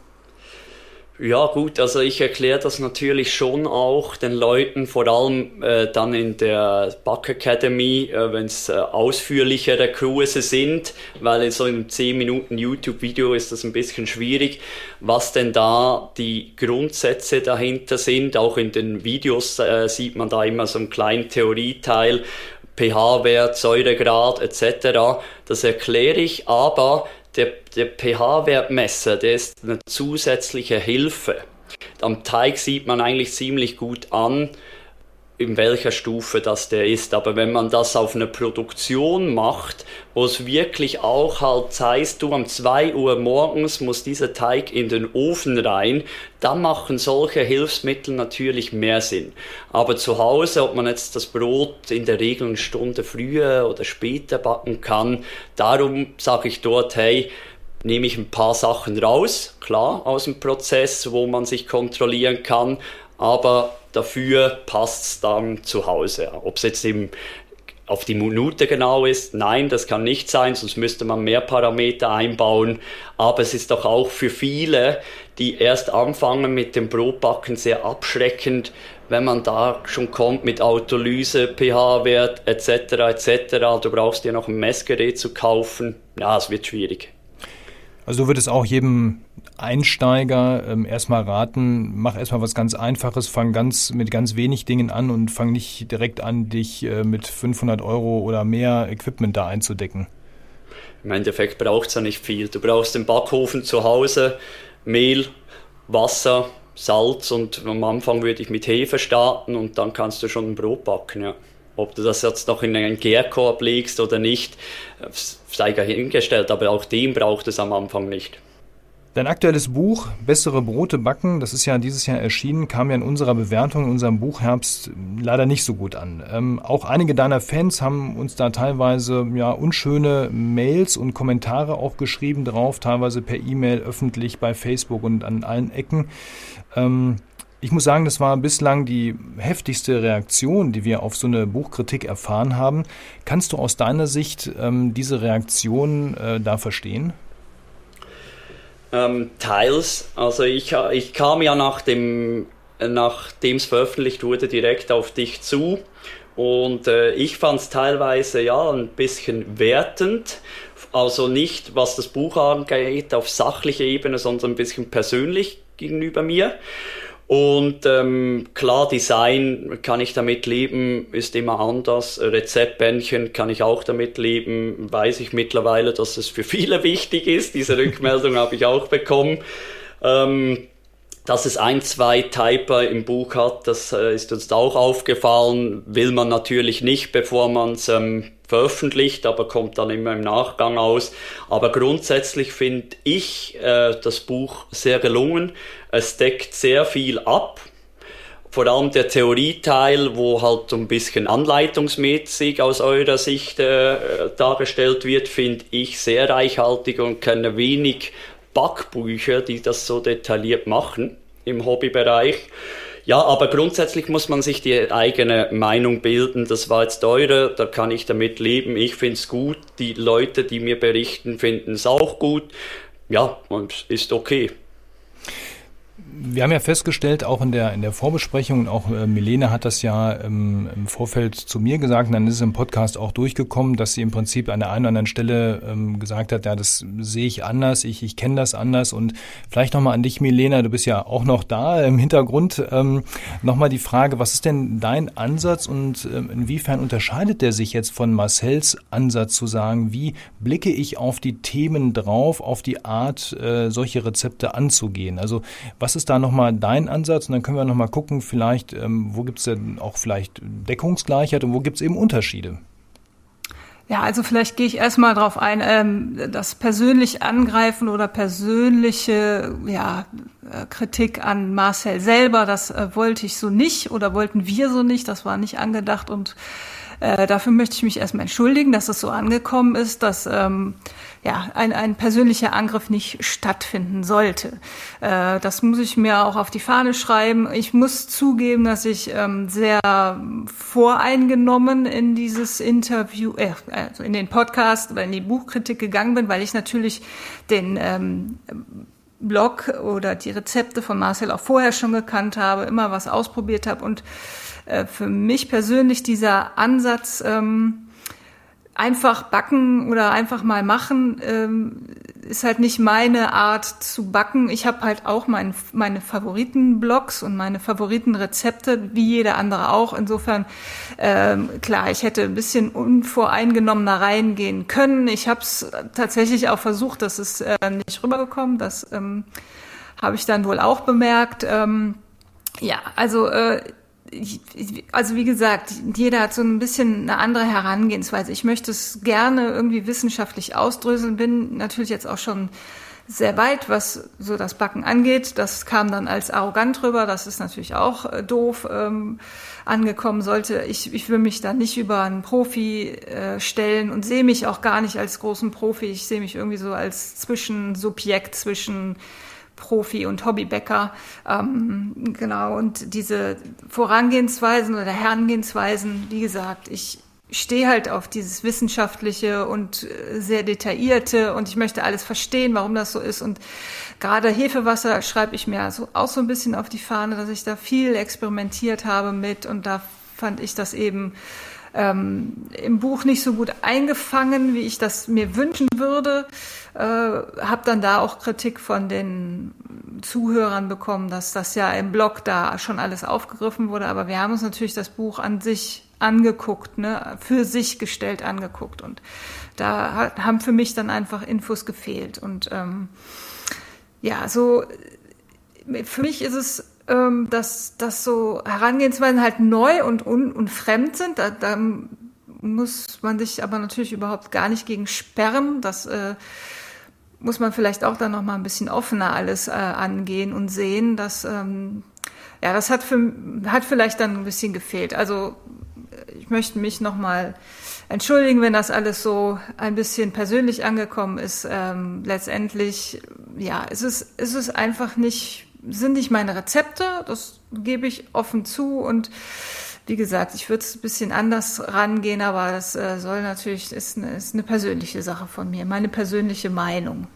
Ja gut, also ich erkläre das natürlich schon auch den Leuten, vor allem äh, dann in der Back Academy, äh, wenn es äh, ausführlichere Kurse sind, weil in so einem 10 Minuten YouTube-Video ist das ein bisschen schwierig, was denn da die Grundsätze dahinter sind. Auch in den Videos äh, sieht man da immer so einen kleinen Theorieteil, pH-Wert, Säuregrad etc. Das erkläre ich, aber der, der pH-Wertmesser, der ist eine zusätzliche Hilfe. Am Teig sieht man eigentlich ziemlich gut an, in welcher Stufe das der ist. Aber wenn man das auf eine Produktion macht, wo es wirklich auch halt heißt, du um 2 Uhr morgens muss dieser Teig in den Ofen rein, dann machen solche Hilfsmittel natürlich mehr Sinn. Aber zu Hause, ob man jetzt das Brot in der Regel eine Stunde früher oder später backen kann, darum sage ich dort, hey, nehme ich ein paar Sachen raus, klar, aus dem Prozess, wo man sich kontrollieren kann, aber dafür passt es dann zu Hause. Ob es jetzt im, auf die Minute genau ist, nein, das kann nicht sein, sonst müsste man mehr Parameter einbauen. Aber es ist doch auch für viele, die erst anfangen mit dem Brotbacken, sehr abschreckend, wenn man da schon kommt mit Autolyse, pH-Wert etc. etc. Du brauchst dir noch ein Messgerät zu kaufen. Ja, es wird schwierig. Also du würdest auch jedem Einsteiger ähm, erstmal raten, mach erstmal was ganz Einfaches, fang ganz mit ganz wenig Dingen an und fang nicht direkt an, dich äh, mit 500 Euro oder mehr Equipment da einzudecken. Im Endeffekt braucht es ja nicht viel. Du brauchst den Backofen zu Hause, Mehl, Wasser, Salz und am Anfang würde ich mit Hefe starten und dann kannst du schon ein Brot backen, ja. Ob du das jetzt noch in einen Gärkorb legst oder nicht, sei dahingestellt, aber auch den braucht es am Anfang nicht. Dein aktuelles Buch Bessere Brote backen, das ist ja dieses Jahr erschienen, kam ja in unserer Bewertung in unserem Buchherbst leider nicht so gut an. Ähm, auch einige deiner Fans haben uns da teilweise ja unschöne Mails und Kommentare auch geschrieben drauf, teilweise per E-Mail, öffentlich bei Facebook und an allen Ecken. Ähm, ich muss sagen, das war bislang die heftigste Reaktion, die wir auf so eine Buchkritik erfahren haben. Kannst du aus deiner Sicht ähm, diese Reaktion äh, da verstehen? Ähm, teils. Also ich, ich kam ja nach dem, nachdem es veröffentlicht wurde, direkt auf dich zu. Und äh, ich fand es teilweise ja ein bisschen wertend. Also nicht, was das Buch angeht, auf sachlicher Ebene, sondern ein bisschen persönlich gegenüber mir. Und ähm, klar, Design kann ich damit leben, ist immer anders. Rezeptbändchen kann ich auch damit leben. Weiß ich mittlerweile, dass es für viele [laughs] wichtig ist. Diese Rückmeldung habe ich auch bekommen. Ähm, dass es ein, zwei Typer im Buch hat, das äh, ist uns auch aufgefallen. Will man natürlich nicht, bevor man es ähm, veröffentlicht, aber kommt dann immer im Nachgang aus. Aber grundsätzlich finde ich äh, das Buch sehr gelungen. Es deckt sehr viel ab. Vor allem der Theorieteil, wo halt ein bisschen anleitungsmäßig aus eurer Sicht äh, dargestellt wird, finde ich sehr reichhaltig und kenne wenig Backbücher, die das so detailliert machen im Hobbybereich. Ja, aber grundsätzlich muss man sich die eigene Meinung bilden. Das war jetzt eure, da kann ich damit leben. Ich finde es gut. Die Leute, die mir berichten, finden es auch gut. Ja, und ist okay wir haben ja festgestellt, auch in der, in der Vorbesprechung, und auch äh, Milene hat das ja ähm, im Vorfeld zu mir gesagt, und dann ist es im Podcast auch durchgekommen, dass sie im Prinzip an der einen oder anderen Stelle ähm, gesagt hat, ja, das sehe ich anders, ich, ich kenne das anders. Und vielleicht nochmal an dich, Milena, du bist ja auch noch da im Hintergrund. Ähm, nochmal die Frage, was ist denn dein Ansatz und ähm, inwiefern unterscheidet der sich jetzt von Marcells Ansatz zu sagen, wie blicke ich auf die Themen drauf, auf die Art, äh, solche Rezepte anzugehen? Also was ist da nochmal dein Ansatz? Und dann können wir nochmal gucken, vielleicht, ähm, wo gibt es denn auch vielleicht Deckungsgleichheit und wo gibt es eben Unterschiede? Ja, also vielleicht gehe ich erstmal darauf ein, ähm, das persönlich angreifen oder persönliche ja, äh, Kritik an Marcel selber, das äh, wollte ich so nicht oder wollten wir so nicht, das war nicht angedacht und äh, dafür möchte ich mich erstmal entschuldigen, dass es so angekommen ist, dass ähm, ja, ein, ein persönlicher Angriff nicht stattfinden sollte. Äh, das muss ich mir auch auf die Fahne schreiben. Ich muss zugeben, dass ich ähm, sehr voreingenommen in dieses Interview, äh, also in den Podcast in die Buchkritik gegangen bin, weil ich natürlich den ähm, Blog oder die Rezepte von Marcel auch vorher schon gekannt habe, immer was ausprobiert habe und äh, für mich persönlich dieser Ansatz, ähm, einfach backen oder einfach mal machen ähm, ist halt nicht meine Art zu backen. Ich habe halt auch mein, meine Favoritenblogs und meine Favoritenrezepte, wie jeder andere auch. Insofern, ähm, klar, ich hätte ein bisschen unvoreingenommener reingehen können. Ich habe es tatsächlich auch versucht, das ist äh, nicht rübergekommen. Das ähm, habe ich dann wohl auch bemerkt. Ähm, ja, also äh, also wie gesagt, jeder hat so ein bisschen eine andere Herangehensweise. Ich möchte es gerne irgendwie wissenschaftlich ausdröseln, bin natürlich jetzt auch schon sehr weit, was so das Backen angeht. Das kam dann als arrogant rüber. Das ist natürlich auch äh, doof ähm, angekommen sollte. Ich, ich will mich da nicht über einen Profi äh, stellen und sehe mich auch gar nicht als großen Profi. Ich sehe mich irgendwie so als Zwischensubjekt zwischen Profi und Hobbybäcker. Ähm, genau, und diese Vorangehensweisen oder Herangehensweisen, wie gesagt, ich stehe halt auf dieses Wissenschaftliche und äh, sehr Detaillierte und ich möchte alles verstehen, warum das so ist. Und gerade Hefewasser schreibe ich mir also auch so ein bisschen auf die Fahne, dass ich da viel experimentiert habe mit und da fand ich das eben ähm, im Buch nicht so gut eingefangen, wie ich das mir wünschen würde. Äh, habe dann da auch Kritik von den Zuhörern bekommen, dass das ja im Blog da schon alles aufgegriffen wurde. Aber wir haben uns natürlich das Buch an sich angeguckt, ne, für sich gestellt angeguckt. Und da hat, haben für mich dann einfach Infos gefehlt. Und ähm, ja, so für mich ist es, ähm, dass, dass so Herangehensweisen halt neu und, un, und fremd sind. Da, da muss man sich aber natürlich überhaupt gar nicht gegen sperren. Das äh, muss man vielleicht auch dann noch mal ein bisschen offener alles äh, angehen und sehen. Dass, ähm, ja, das hat, für, hat vielleicht dann ein bisschen gefehlt. Also ich möchte mich noch mal entschuldigen, wenn das alles so ein bisschen persönlich angekommen ist. Ähm, letztendlich, ja, es ist, es einfach nicht, sind nicht meine Rezepte, das gebe ich offen zu und wie gesagt, ich würde es ein bisschen anders rangehen, aber das äh, soll natürlich, ist eine, ist eine persönliche Sache von mir, meine persönliche Meinung.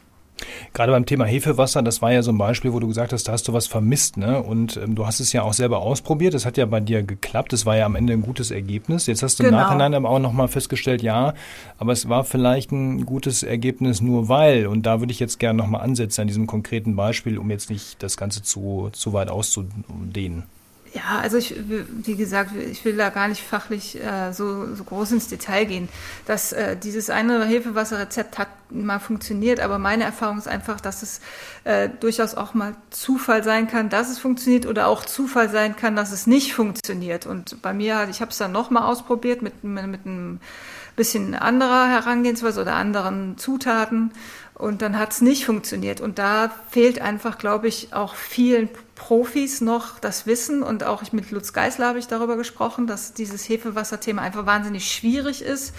Gerade beim Thema Hefewasser, das war ja so ein Beispiel, wo du gesagt hast, da hast du was vermisst, ne? Und ähm, du hast es ja auch selber ausprobiert. Das hat ja bei dir geklappt. Das war ja am Ende ein gutes Ergebnis. Jetzt hast du genau. im Nachhinein aber auch nochmal festgestellt, ja, aber es war vielleicht ein gutes Ergebnis nur weil. Und da würde ich jetzt gerne nochmal ansetzen an diesem konkreten Beispiel, um jetzt nicht das Ganze zu, zu weit auszudehnen. Ja, also ich, wie gesagt, ich will da gar nicht fachlich äh, so, so groß ins Detail gehen. Dass äh, dieses eine Hefewasserrezept hat mal funktioniert, aber meine Erfahrung ist einfach, dass es äh, durchaus auch mal Zufall sein kann, dass es funktioniert oder auch Zufall sein kann, dass es nicht funktioniert. Und bei mir, ich habe es dann nochmal ausprobiert mit, mit, mit einem bisschen anderer Herangehensweise oder anderen Zutaten und dann hat es nicht funktioniert. Und da fehlt einfach, glaube ich, auch vielen Profis noch das Wissen. Und auch ich mit Lutz Geisler habe ich darüber gesprochen, dass dieses Hefewasserthema einfach wahnsinnig schwierig ist,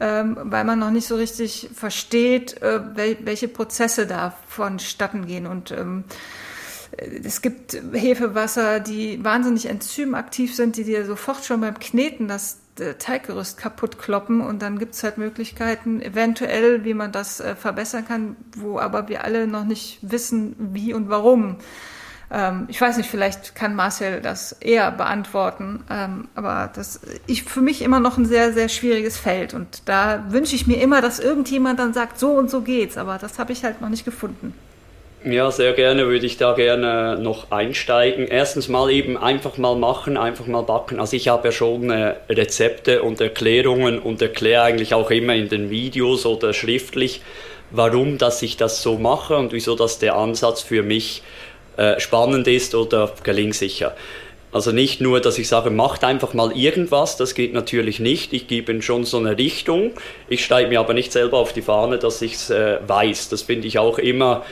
ähm, weil man noch nicht so richtig versteht, äh, wel welche Prozesse da vonstatten gehen. Und ähm, es gibt Hefewasser, die wahnsinnig enzymaktiv sind, die dir sofort schon beim Kneten das äh, Teiggerüst kaputt kloppen und dann gibt es halt Möglichkeiten, eventuell, wie man das äh, verbessern kann, wo aber wir alle noch nicht wissen, wie und warum. Ähm, ich weiß nicht, vielleicht kann Marcel das eher beantworten, ähm, aber das ist für mich immer noch ein sehr, sehr schwieriges Feld und da wünsche ich mir immer, dass irgendjemand dann sagt, so und so geht's, aber das habe ich halt noch nicht gefunden. Ja, sehr gerne würde ich da gerne noch einsteigen. Erstens mal eben einfach mal machen, einfach mal backen. Also ich habe ja schon äh, Rezepte und Erklärungen und erkläre eigentlich auch immer in den Videos oder schriftlich, warum dass ich das so mache und wieso dass der Ansatz für mich äh, spannend ist oder gelingsicher. Also nicht nur, dass ich sage, macht einfach mal irgendwas, das geht natürlich nicht. Ich gebe ihnen schon so eine Richtung. Ich steige mir aber nicht selber auf die Fahne, dass ich es äh, weiß. Das finde ich auch immer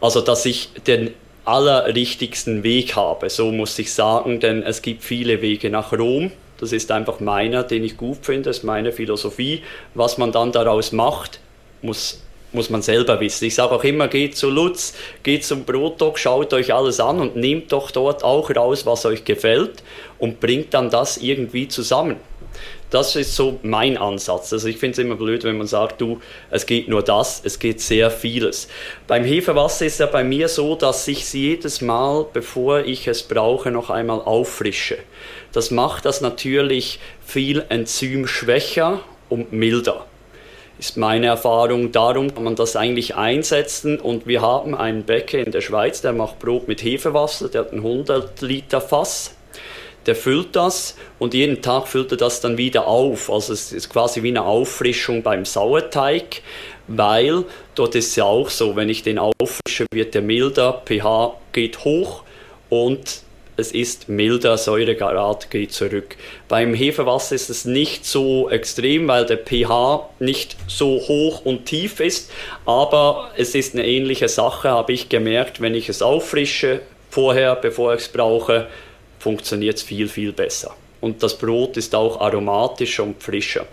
also, dass ich den allerrichtigsten Weg habe, so muss ich sagen, denn es gibt viele Wege nach Rom. Das ist einfach meiner, den ich gut finde, das ist meine Philosophie. Was man dann daraus macht, muss, muss man selber wissen. Ich sage auch immer, geht zu Lutz, geht zum Brotdog, schaut euch alles an und nehmt doch dort auch raus, was euch gefällt und bringt dann das irgendwie zusammen. Das ist so mein Ansatz. Also ich finde es immer blöd, wenn man sagt, du, es geht nur das, es geht sehr vieles. Beim Hefewasser ist ja bei mir so, dass ich es jedes Mal, bevor ich es brauche, noch einmal auffrische. Das macht das natürlich viel enzymschwächer und milder ist meine Erfahrung. Darum kann man das eigentlich einsetzen und wir haben einen Bäcker in der Schweiz, der macht Brot mit Hefewasser, der hat ein 100 Liter Fass der füllt das und jeden Tag füllt er das dann wieder auf. Also es ist quasi wie eine Auffrischung beim Sauerteig, weil dort ist es ja auch so, wenn ich den auffrische, wird der milder, pH geht hoch und es ist milder, Säuregrad geht zurück. Beim Hefewasser ist es nicht so extrem, weil der pH nicht so hoch und tief ist, aber es ist eine ähnliche Sache, habe ich gemerkt, wenn ich es auffrische, vorher, bevor ich es brauche, funktioniert es viel, viel besser. Und das Brot ist auch aromatischer und frischer.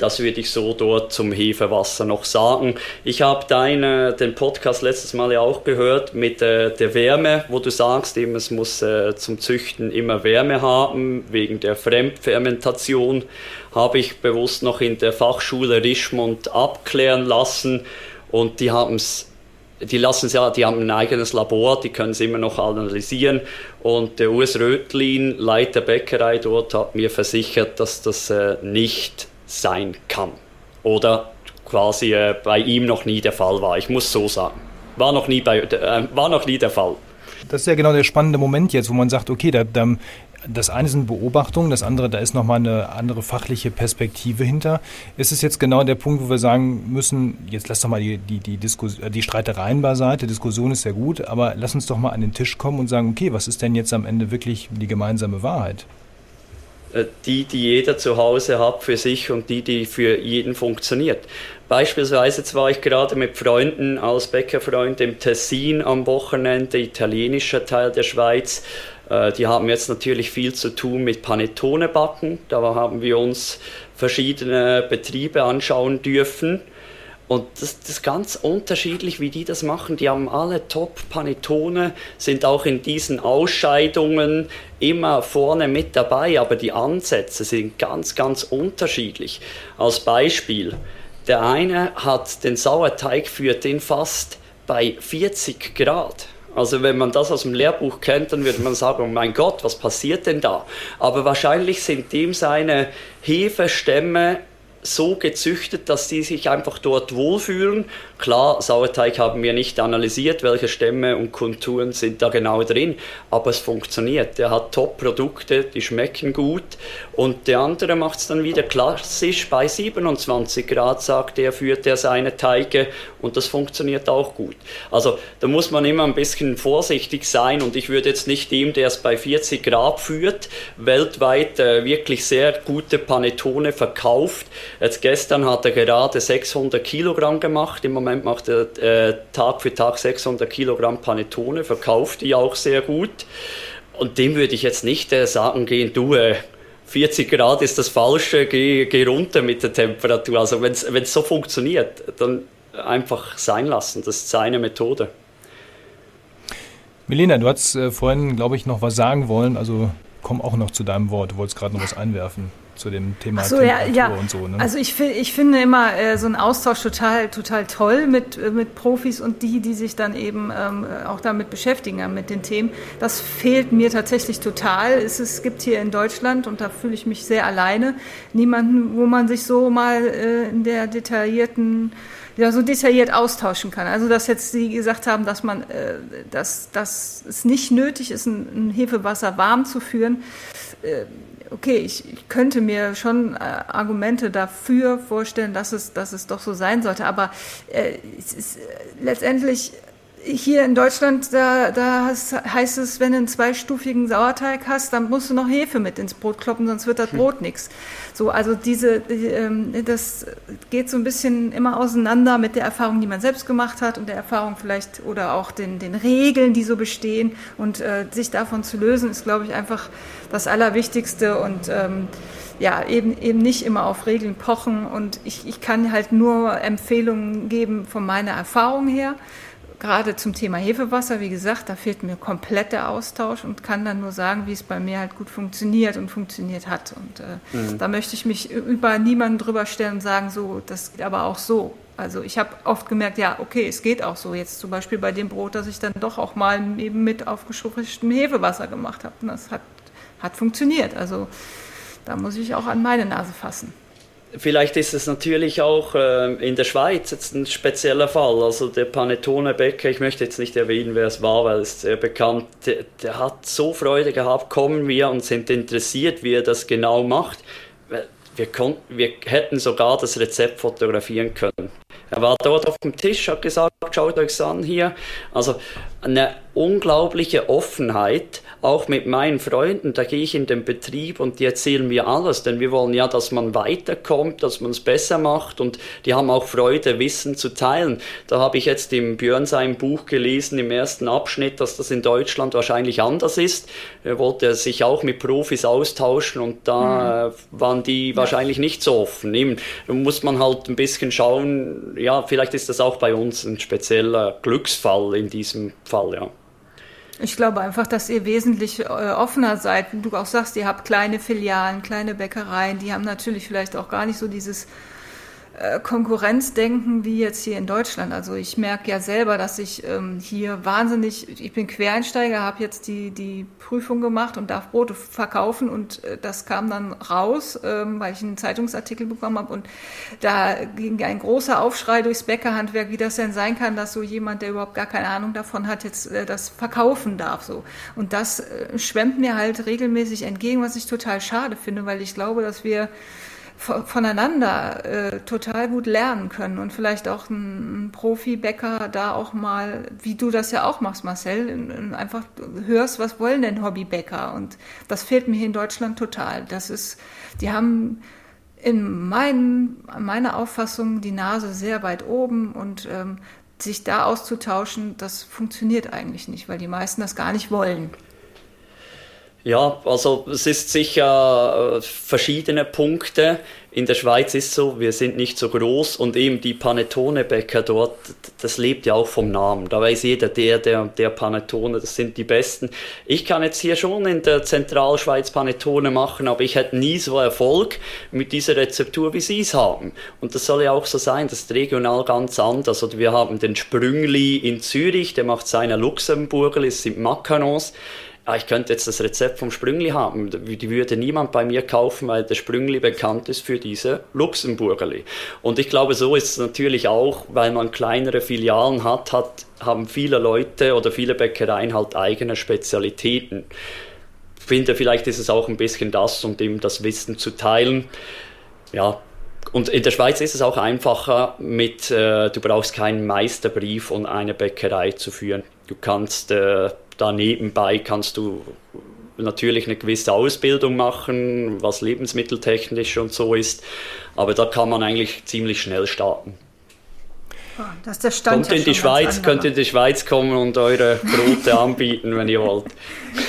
Das würde ich so dort zum Hefewasser noch sagen. Ich habe deine, den Podcast letztes Mal ja auch gehört mit äh, der Wärme, wo du sagst, eben, es muss äh, zum Züchten immer Wärme haben, wegen der Fremdfermentation. Habe ich bewusst noch in der Fachschule Richmond abklären lassen und die haben es die lassen es ja, die haben ein eigenes Labor, die können es immer noch analysieren. Und der Urs Rötlin, Leiter Bäckerei dort, hat mir versichert, dass das äh, nicht sein kann. Oder quasi äh, bei ihm noch nie der Fall war. Ich muss so sagen. War noch nie, bei, äh, war noch nie der Fall. Das ist ja genau der spannende Moment jetzt, wo man sagt, okay, da, da, das eine sind Beobachtungen, das andere, da ist nochmal eine andere fachliche Perspektive hinter. Ist es jetzt genau der Punkt, wo wir sagen müssen, jetzt lass doch mal die, die, die, Diskus die Streitereien beiseite, Diskussion ist ja gut, aber lass uns doch mal an den Tisch kommen und sagen, okay, was ist denn jetzt am Ende wirklich die gemeinsame Wahrheit? Äh, die, die jeder zu Hause hat für sich und die, die für jeden funktioniert. Beispielsweise jetzt war ich gerade mit Freunden als Bäckerfreund im Tessin am Wochenende, italienischer Teil der Schweiz. Äh, die haben jetzt natürlich viel zu tun mit Panettone backen. Da haben wir uns verschiedene Betriebe anschauen dürfen. Und das, das ist ganz unterschiedlich, wie die das machen. Die haben alle Top-Panettone, sind auch in diesen Ausscheidungen immer vorne mit dabei, aber die Ansätze sind ganz, ganz unterschiedlich. Als Beispiel, der eine hat den Sauerteig für den fast bei 40 Grad. Also wenn man das aus dem Lehrbuch kennt, dann würde man sagen, oh mein Gott, was passiert denn da? Aber wahrscheinlich sind ihm seine Hefestämme so gezüchtet, dass die sich einfach dort wohlfühlen. Klar, Sauerteig haben wir nicht analysiert, welche Stämme und Konturen sind da genau drin, aber es funktioniert. Der hat Top-Produkte, die schmecken gut und der andere macht es dann wieder klassisch bei 27 Grad, sagt er, führt er seine Teige und das funktioniert auch gut. Also da muss man immer ein bisschen vorsichtig sein und ich würde jetzt nicht dem, der es bei 40 Grad führt, weltweit äh, wirklich sehr gute Panettone verkauft, Jetzt gestern hat er gerade 600 Kilogramm gemacht. Im Moment macht er äh, Tag für Tag 600 Kilogramm Panettone, verkauft die auch sehr gut. Und dem würde ich jetzt nicht äh, sagen, gehen du, äh, 40 Grad ist das Falsche, geh, geh runter mit der Temperatur. Also wenn es so funktioniert, dann einfach sein lassen. Das ist seine Methode. Milena, du hast äh, vorhin, glaube ich, noch was sagen wollen. Also komm auch noch zu deinem Wort. Du wolltest gerade noch was einwerfen zu dem Thema so, ja, ja. und so. Ne? Also ich, ich finde immer äh, so einen Austausch total, total toll mit, äh, mit Profis und die, die sich dann eben ähm, auch damit beschäftigen, mit den Themen. Das fehlt mir tatsächlich total. Es, es gibt hier in Deutschland, und da fühle ich mich sehr alleine, niemanden, wo man sich so mal äh, in der detaillierten ja, so detailliert austauschen kann. Also dass jetzt Sie gesagt haben, dass man, äh, dass, dass es nicht nötig ist, ein, ein Hefewasser warm zu führen. Äh, okay, ich, ich könnte mir schon äh, Argumente dafür vorstellen, dass es, dass es doch so sein sollte, aber äh, es ist äh, letztendlich hier in Deutschland, da, da heißt es, wenn du einen zweistufigen Sauerteig hast, dann musst du noch Hefe mit ins Brot kloppen, sonst wird das hm. Brot hm. nichts. So, also diese, die, ähm, das geht so ein bisschen immer auseinander mit der Erfahrung, die man selbst gemacht hat und der Erfahrung vielleicht oder auch den, den Regeln, die so bestehen. Und äh, sich davon zu lösen, ist, glaube ich, einfach das Allerwichtigste und ähm, ja, eben, eben nicht immer auf Regeln pochen. Und ich, ich kann halt nur Empfehlungen geben von meiner Erfahrung her gerade zum Thema Hefewasser, wie gesagt, da fehlt mir komplett der Austausch und kann dann nur sagen, wie es bei mir halt gut funktioniert und funktioniert hat. Und äh, mhm. da möchte ich mich über niemanden drüber stellen und sagen, so, das geht aber auch so. Also ich habe oft gemerkt, ja, okay, es geht auch so. Jetzt zum Beispiel bei dem Brot, das ich dann doch auch mal eben mit aufgeschrubbeltem Hefewasser gemacht habe. Und das hat, hat funktioniert. Also da muss ich auch an meine Nase fassen. Vielleicht ist es natürlich auch äh, in der Schweiz jetzt ein spezieller Fall. Also der Panettone Bäcker, ich möchte jetzt nicht erwähnen, wer es war, weil es sehr bekannt, der, der hat so Freude gehabt, kommen wir und sind interessiert, wie er das genau macht. Wir, konnten, wir hätten sogar das Rezept fotografieren können. Er war dort auf dem Tisch, hat gesagt, schaut euch an hier. Also eine unglaubliche Offenheit, auch mit meinen Freunden, da gehe ich in den Betrieb und die erzählen mir alles, denn wir wollen ja, dass man weiterkommt, dass man es besser macht und die haben auch Freude, Wissen zu teilen. Da habe ich jetzt im Björn sein Buch gelesen, im ersten Abschnitt, dass das in Deutschland wahrscheinlich anders ist. Er wollte sich auch mit Profis austauschen und da mhm. waren die wahrscheinlich nicht so offen. Eben, da muss man halt ein bisschen schauen, ja, vielleicht ist das auch bei uns ein spezieller Glücksfall in diesem Fall, ja. Ich glaube einfach, dass ihr wesentlich äh, offener seid. Du auch sagst, ihr habt kleine Filialen, kleine Bäckereien, die haben natürlich vielleicht auch gar nicht so dieses Konkurrenzdenken wie jetzt hier in Deutschland. Also ich merke ja selber, dass ich ähm, hier wahnsinnig, ich bin Quereinsteiger, habe jetzt die, die Prüfung gemacht und darf Brote verkaufen und äh, das kam dann raus, ähm, weil ich einen Zeitungsartikel bekommen habe und da ging ein großer Aufschrei durchs Bäckerhandwerk, wie das denn sein kann, dass so jemand, der überhaupt gar keine Ahnung davon hat, jetzt äh, das verkaufen darf. So. Und das äh, schwemmt mir halt regelmäßig entgegen, was ich total schade finde, weil ich glaube, dass wir voneinander äh, total gut lernen können und vielleicht auch ein, ein Profi-Bäcker da auch mal, wie du das ja auch machst, Marcel, einfach hörst, was wollen denn Hobbybäcker und das fehlt mir hier in Deutschland total. Das ist, die haben in meinen, meiner Auffassung die Nase sehr weit oben und ähm, sich da auszutauschen, das funktioniert eigentlich nicht, weil die meisten das gar nicht wollen. Ja, also es ist sicher äh, verschiedene Punkte. In der Schweiz ist so, wir sind nicht so groß und eben die Panettone-Bäcker dort, das lebt ja auch vom Namen. Da weiß jeder, der, der, der Panettone, das sind die Besten. Ich kann jetzt hier schon in der Zentralschweiz Panettone machen, aber ich hätte nie so Erfolg mit dieser Rezeptur, wie Sie es haben. Und das soll ja auch so sein, das ist regional ganz anders. Oder wir haben den Sprüngli in Zürich, der macht seine Luxemburger, es sind Macarons ah, ich könnte jetzt das Rezept vom Sprüngli haben. Die würde niemand bei mir kaufen, weil der Sprüngli bekannt ist für diese Luxemburgerli. Und ich glaube, so ist es natürlich auch, weil man kleinere Filialen hat, hat haben viele Leute oder viele Bäckereien halt eigene Spezialitäten. Ich finde, vielleicht ist es auch ein bisschen das, um dem das Wissen zu teilen. Ja, und in der Schweiz ist es auch einfacher mit, äh, du brauchst keinen Meisterbrief, um eine Bäckerei zu führen. Du kannst äh, da nebenbei kannst du natürlich eine gewisse Ausbildung machen, was lebensmitteltechnisch und so ist, aber da kann man eigentlich ziemlich schnell starten. Ah, das ist der Stand Kommt in die Schweiz, könnt in die Schweiz kommen und eure Brote anbieten, wenn ihr wollt.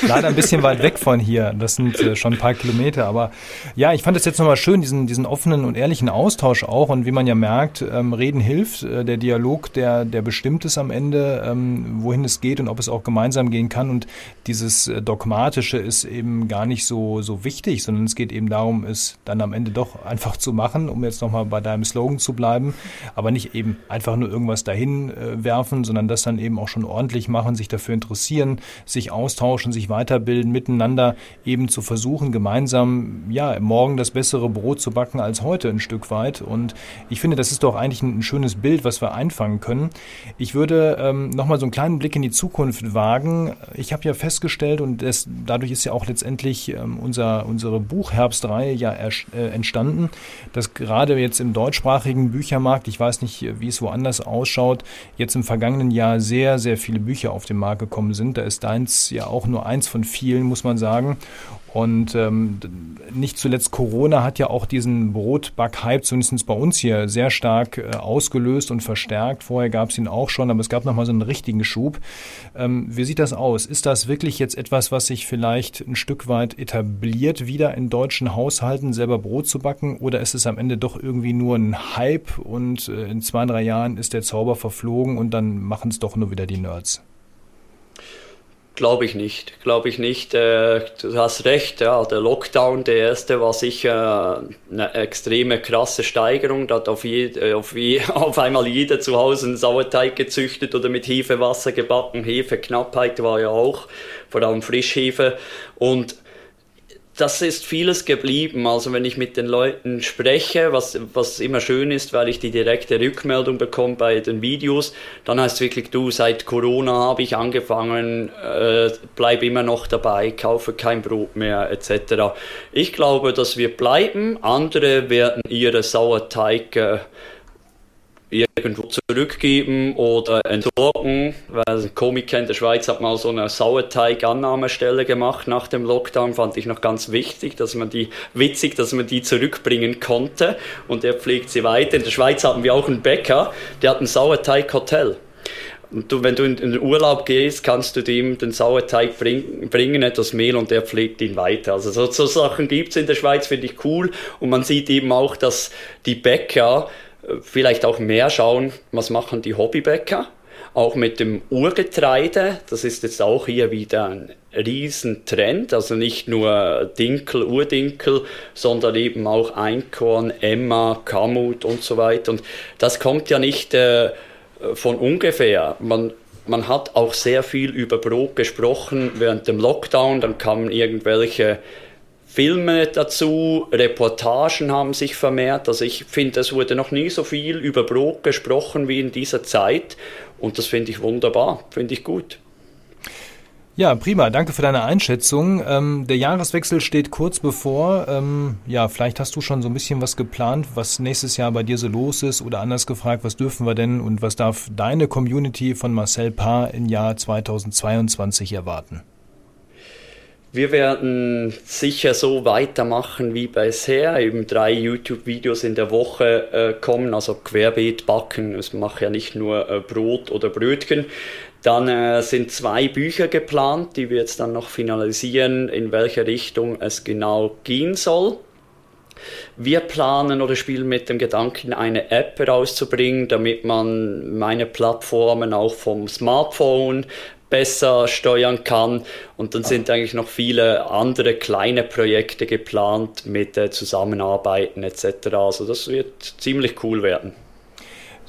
Leider ein bisschen weit weg von hier. Das sind äh, schon ein paar Kilometer. Aber ja, ich fand es jetzt nochmal schön, diesen, diesen offenen und ehrlichen Austausch auch. Und wie man ja merkt, ähm, Reden hilft. Äh, der Dialog, der, der bestimmt ist am Ende, ähm, wohin es geht und ob es auch gemeinsam gehen kann. Und dieses äh, Dogmatische ist eben gar nicht so, so wichtig, sondern es geht eben darum, es dann am Ende doch einfach zu machen, um jetzt nochmal bei deinem Slogan zu bleiben. Aber nicht eben einfach nur nur irgendwas dahin äh, werfen, sondern das dann eben auch schon ordentlich machen, sich dafür interessieren, sich austauschen, sich weiterbilden, miteinander eben zu versuchen, gemeinsam ja morgen das bessere Brot zu backen als heute ein Stück weit. Und ich finde, das ist doch eigentlich ein, ein schönes Bild, was wir einfangen können. Ich würde ähm, nochmal so einen kleinen Blick in die Zukunft wagen. Ich habe ja festgestellt, und das, dadurch ist ja auch letztendlich ähm, unser, unsere Buchherbstreihe ja äh, entstanden, dass gerade jetzt im deutschsprachigen Büchermarkt, ich weiß nicht, wie es woanders anders ausschaut, jetzt im vergangenen Jahr sehr, sehr viele Bücher auf den Markt gekommen sind. Da ist deins ja auch nur eins von vielen, muss man sagen. Und ähm, nicht zuletzt Corona hat ja auch diesen Brotback-Hype, zumindest bei uns hier, sehr stark äh, ausgelöst und verstärkt. Vorher gab es ihn auch schon, aber es gab nochmal so einen richtigen Schub. Ähm, wie sieht das aus? Ist das wirklich jetzt etwas, was sich vielleicht ein Stück weit etabliert, wieder in deutschen Haushalten selber Brot zu backen? Oder ist es am Ende doch irgendwie nur ein Hype und äh, in zwei, drei Jahren ist der Zauber verflogen und dann machen es doch nur wieder die Nerds? Glaube ich nicht, glaube ich nicht. Äh, du hast recht, ja, der Lockdown, der erste, war sicher eine extreme krasse Steigerung. Da hat auf, je, äh, auf, je, [laughs] auf einmal jeder zu Hause einen Sauerteig gezüchtet oder mit Hefewasser gebacken. Hefeknappheit war ja auch, vor allem Frischhefe. Und das ist vieles geblieben. Also wenn ich mit den Leuten spreche, was, was immer schön ist, weil ich die direkte Rückmeldung bekomme bei den Videos, dann heißt es wirklich, du, seit Corona habe ich angefangen, äh, bleib immer noch dabei, kaufe kein Brot mehr etc. Ich glaube, dass wir bleiben. Andere werden ihre Sauerteig äh, irgendwo zurückgeben oder entsorgen. Weil ein Komiker in der Schweiz hat mal so eine Sauerteig-Annahmestelle gemacht nach dem Lockdown, fand ich noch ganz wichtig, dass man die, witzig, dass man die zurückbringen konnte und er pflegt sie weiter. In der Schweiz haben wir auch einen Bäcker, der hat ein Sauerteig-Hotel. Und du, wenn du in den Urlaub gehst, kannst du dem den Sauerteig bring, bringen, etwas Mehl und der pflegt ihn weiter. Also so, so Sachen gibt's in der Schweiz, finde ich cool. Und man sieht eben auch, dass die Bäcker vielleicht auch mehr schauen, was machen die Hobbybäcker. auch mit dem Urgetreide. Das ist jetzt auch hier wieder ein Riesentrend. Also nicht nur Dinkel, Urdinkel, sondern eben auch Einkorn, Emma, Kamut und so weiter. Und das kommt ja nicht äh, von ungefähr. Man, man hat auch sehr viel über Brot gesprochen während dem Lockdown. Dann kamen irgendwelche Filme dazu, Reportagen haben sich vermehrt. Also ich finde, es wurde noch nie so viel über Brot gesprochen wie in dieser Zeit. Und das finde ich wunderbar, finde ich gut. Ja, prima. Danke für deine Einschätzung. Ähm, der Jahreswechsel steht kurz bevor. Ähm, ja, vielleicht hast du schon so ein bisschen was geplant, was nächstes Jahr bei dir so los ist oder anders gefragt, was dürfen wir denn und was darf deine Community von Marcel Paar im Jahr 2022 erwarten? Wir werden sicher so weitermachen wie bisher, eben drei YouTube-Videos in der Woche äh, kommen, also querbeet backen. Ich mache ja nicht nur äh, Brot oder Brötchen. Dann äh, sind zwei Bücher geplant, die wir jetzt dann noch finalisieren, in welche Richtung es genau gehen soll. Wir planen oder spielen mit dem Gedanken, eine App herauszubringen, damit man meine Plattformen auch vom Smartphone besser steuern kann. Und dann sind eigentlich noch viele andere kleine Projekte geplant mit äh, Zusammenarbeiten etc. Also das wird ziemlich cool werden.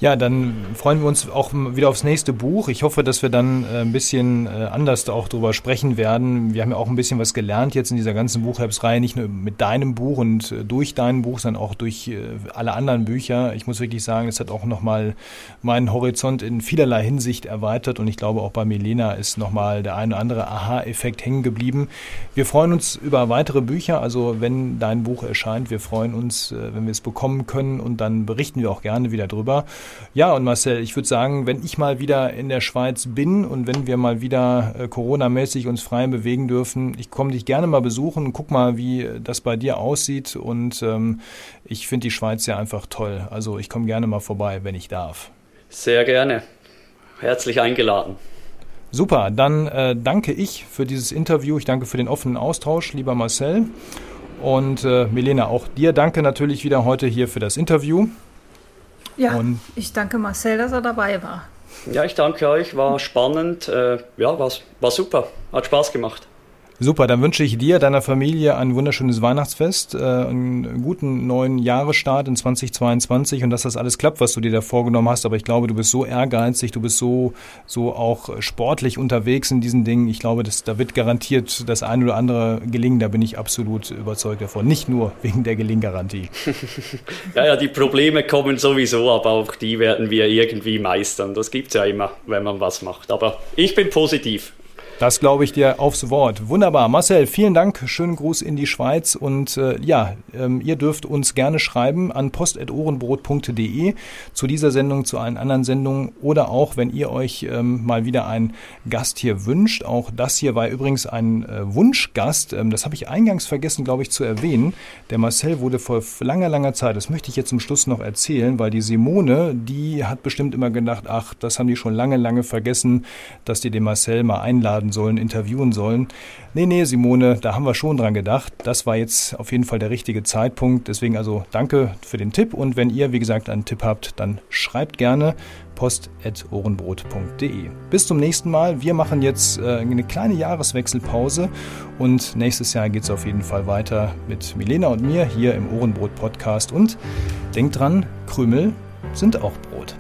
Ja, dann freuen wir uns auch wieder aufs nächste Buch. Ich hoffe, dass wir dann äh, ein bisschen äh, anders auch drüber sprechen werden. Wir haben ja auch ein bisschen was gelernt jetzt in dieser ganzen Buchherbstreihe, nicht nur mit deinem Buch und äh, durch dein Buch, sondern auch durch alle anderen Bücher. Ich muss wirklich sagen, es hat auch nochmal meinen Horizont in vielerlei Hinsicht erweitert und ich glaube auch bei Milena ist nochmal der eine oder andere Aha-Effekt hängen geblieben. Wir freuen uns über weitere Bücher, also wenn dein Buch erscheint, wir freuen uns, wenn wir es bekommen können und dann berichten wir auch gerne wieder drüber. Ja, und Marcel, ich würde sagen, wenn ich mal wieder in der Schweiz bin und wenn wir mal wieder äh, Corona-mäßig uns frei bewegen dürfen, ich komme dich gerne mal besuchen guck mal, wie das bei dir aussieht. Und ähm, ich finde die Schweiz ja einfach toll. Also ich komme gerne mal vorbei, wenn ich darf. Sehr gerne. Herzlich eingeladen. Super, dann äh, danke ich für dieses Interview. Ich danke für den offenen Austausch, lieber Marcel. Und äh, Milena, auch dir danke natürlich wieder heute hier für das Interview. Ja, und ich danke Marcel, dass er dabei war. Ja, ich danke euch, war spannend. Äh, ja, war, war super, hat Spaß gemacht. Super, dann wünsche ich dir, deiner Familie ein wunderschönes Weihnachtsfest, äh, einen guten neuen Jahresstart in 2022 und dass das alles klappt, was du dir da vorgenommen hast. Aber ich glaube, du bist so ehrgeizig, du bist so, so auch sportlich unterwegs in diesen Dingen. Ich glaube, dass, da wird garantiert das eine oder andere gelingen. Da bin ich absolut überzeugt davon. Nicht nur wegen der Gelinggarantie. [laughs] ja, ja, die Probleme kommen sowieso, aber auch die werden wir irgendwie meistern. Das gibt es ja immer, wenn man was macht. Aber ich bin positiv. Das glaube ich dir aufs Wort. Wunderbar. Marcel, vielen Dank. Schönen Gruß in die Schweiz. Und äh, ja, ähm, ihr dürft uns gerne schreiben an post.ohrenbrot.de zu dieser Sendung, zu allen anderen Sendungen oder auch, wenn ihr euch ähm, mal wieder einen Gast hier wünscht. Auch das hier war übrigens ein äh, Wunschgast. Ähm, das habe ich eingangs vergessen, glaube ich, zu erwähnen. Der Marcel wurde vor langer, langer Zeit, das möchte ich jetzt zum Schluss noch erzählen, weil die Simone, die hat bestimmt immer gedacht, ach, das haben die schon lange, lange vergessen, dass die den Marcel mal einladen sollen, interviewen sollen. Nee, nee, Simone, da haben wir schon dran gedacht. Das war jetzt auf jeden Fall der richtige Zeitpunkt. Deswegen also danke für den Tipp. Und wenn ihr, wie gesagt, einen Tipp habt, dann schreibt gerne post.ohrenbrot.de. Bis zum nächsten Mal. Wir machen jetzt äh, eine kleine Jahreswechselpause und nächstes Jahr geht es auf jeden Fall weiter mit Milena und mir hier im Ohrenbrot Podcast. Und denkt dran, Krümel sind auch Brot.